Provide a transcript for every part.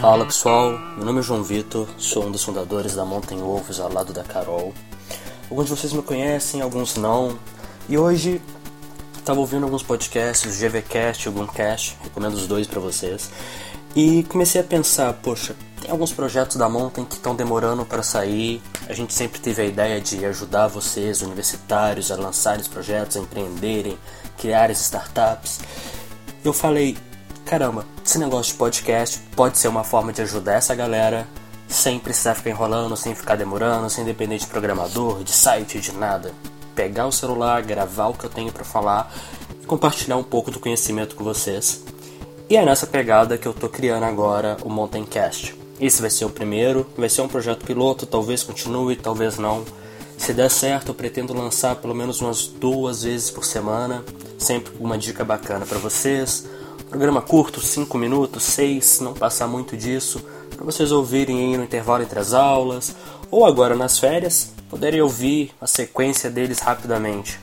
Fala pessoal, meu nome é João Vitor, sou um dos fundadores da Mountain Wolves ao lado da Carol. Alguns de vocês me conhecem, alguns não. E hoje estava ouvindo alguns podcasts, o GVCast e o Boomcast, recomendo os dois para vocês. E comecei a pensar, poxa, tem alguns projetos da Mountain que estão demorando para sair. A gente sempre teve a ideia de ajudar vocês, universitários, a lançarem os projetos, a empreenderem, criar startups. Eu falei, caramba, esse negócio de podcast pode ser uma forma de ajudar essa galera sem precisar ficar enrolando, sem ficar demorando, sem depender de programador, de site, de nada. Pegar o celular, gravar o que eu tenho para falar e compartilhar um pouco do conhecimento com vocês. E é nessa pegada que eu tô criando agora o Mountaincast. Esse vai ser o primeiro, vai ser um projeto piloto, talvez continue, talvez não. Se der certo, eu pretendo lançar pelo menos umas duas vezes por semana, sempre uma dica bacana para vocês, Programa curto, 5 minutos, 6, não passar muito disso, para vocês ouvirem aí no intervalo entre as aulas, ou agora nas férias, poderem ouvir a sequência deles rapidamente.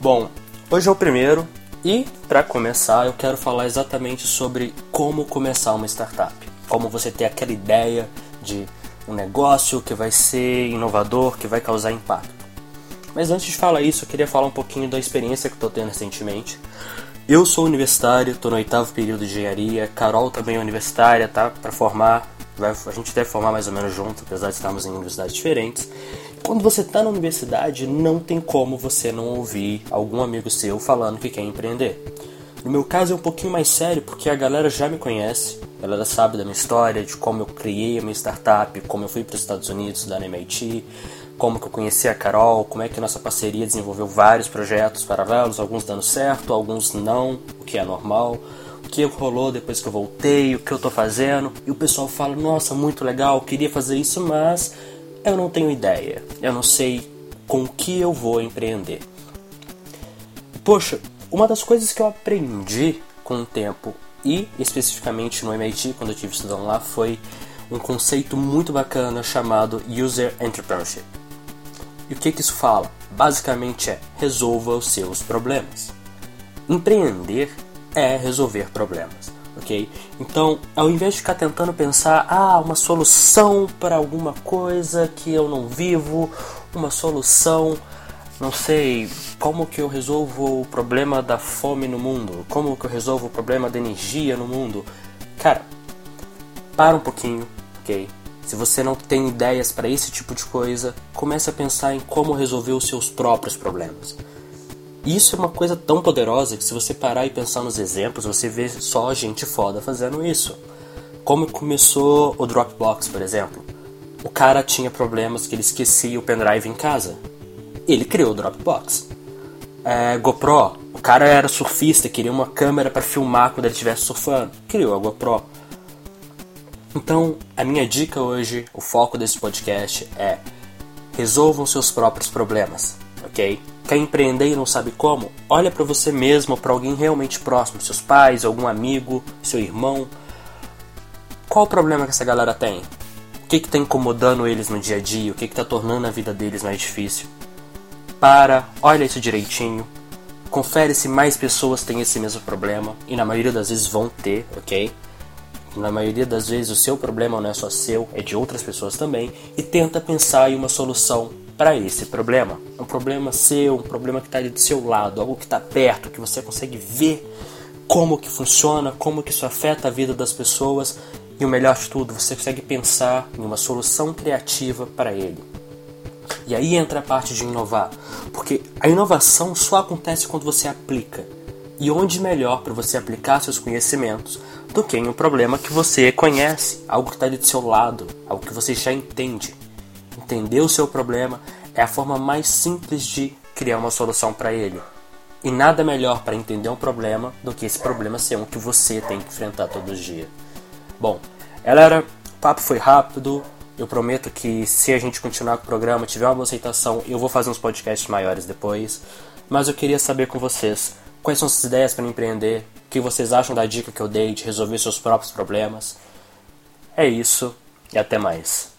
Bom, hoje é o primeiro e, para começar, eu quero falar exatamente sobre como começar uma startup. Como você ter aquela ideia de um negócio que vai ser inovador, que vai causar impacto. Mas antes de falar isso, eu queria falar um pouquinho da experiência que estou tendo recentemente. Eu sou universitário, estou no oitavo período de engenharia. Carol também é universitária, tá? Para formar, vai, a gente deve formar mais ou menos junto, apesar de estarmos em universidades diferentes. Quando você está na universidade, não tem como você não ouvir algum amigo seu falando que quer empreender. No meu caso é um pouquinho mais sério porque a galera já me conhece, a galera sabe da minha história, de como eu criei a minha startup, como eu fui para os Estados Unidos da MIT, como que eu conheci a Carol, como é que nossa parceria desenvolveu vários projetos paralelos, alguns dando certo, alguns não, o que é normal, o que rolou depois que eu voltei, o que eu tô fazendo, e o pessoal fala, nossa, muito legal, queria fazer isso, mas eu não tenho ideia, eu não sei com o que eu vou empreender. Poxa, uma das coisas que eu aprendi com o tempo, e especificamente no MIT, quando eu estive estudando lá, foi um conceito muito bacana chamado User Entrepreneurship. E o que, que isso fala? Basicamente é resolva os seus problemas. Empreender é resolver problemas, ok? Então, ao invés de ficar tentando pensar, ah, uma solução para alguma coisa que eu não vivo, uma solução, não sei, como que eu resolvo o problema da fome no mundo, como que eu resolvo o problema da energia no mundo, cara, para um pouquinho, ok? Se você não tem ideias para esse tipo de coisa, comece a pensar em como resolver os seus próprios problemas. Isso é uma coisa tão poderosa que se você parar e pensar nos exemplos, você vê só gente foda fazendo isso. Como começou o Dropbox, por exemplo. O cara tinha problemas que ele esquecia o pendrive em casa. Ele criou o Dropbox. É, GoPro, o cara era surfista, queria uma câmera para filmar quando ele estivesse surfando. Criou a GoPro. Então, a minha dica hoje, o foco desse podcast é resolvam seus próprios problemas, ok? Quer empreender e não sabe como? Olha para você mesmo, para alguém realmente próximo, seus pais, algum amigo, seu irmão. Qual o problema que essa galera tem? O que está incomodando eles no dia a dia? O que está tornando a vida deles mais difícil? Para, olha isso direitinho, confere se mais pessoas têm esse mesmo problema, e na maioria das vezes vão ter, ok? Na maioria das vezes o seu problema não é só seu, é de outras pessoas também, e tenta pensar em uma solução para esse problema. Um problema seu, um problema que está ali do seu lado, algo que está perto, que você consegue ver como que funciona, como que isso afeta a vida das pessoas e o melhor de tudo, você consegue pensar em uma solução criativa para ele. E aí entra a parte de inovar, porque a inovação só acontece quando você aplica. E onde melhor para você aplicar seus conhecimentos do que em um problema que você conhece, algo que está do seu lado, algo que você já entende. Entender o seu problema é a forma mais simples de criar uma solução para ele. E nada melhor para entender um problema do que esse problema ser um que você tem que enfrentar todos os dias. Bom, galera, o papo foi rápido. Eu prometo que se a gente continuar com o programa, tiver uma boa aceitação, eu vou fazer uns podcasts maiores depois. Mas eu queria saber com vocês Quais são suas ideias para empreender? O que vocês acham da dica que eu dei de resolver seus próprios problemas? É isso e até mais.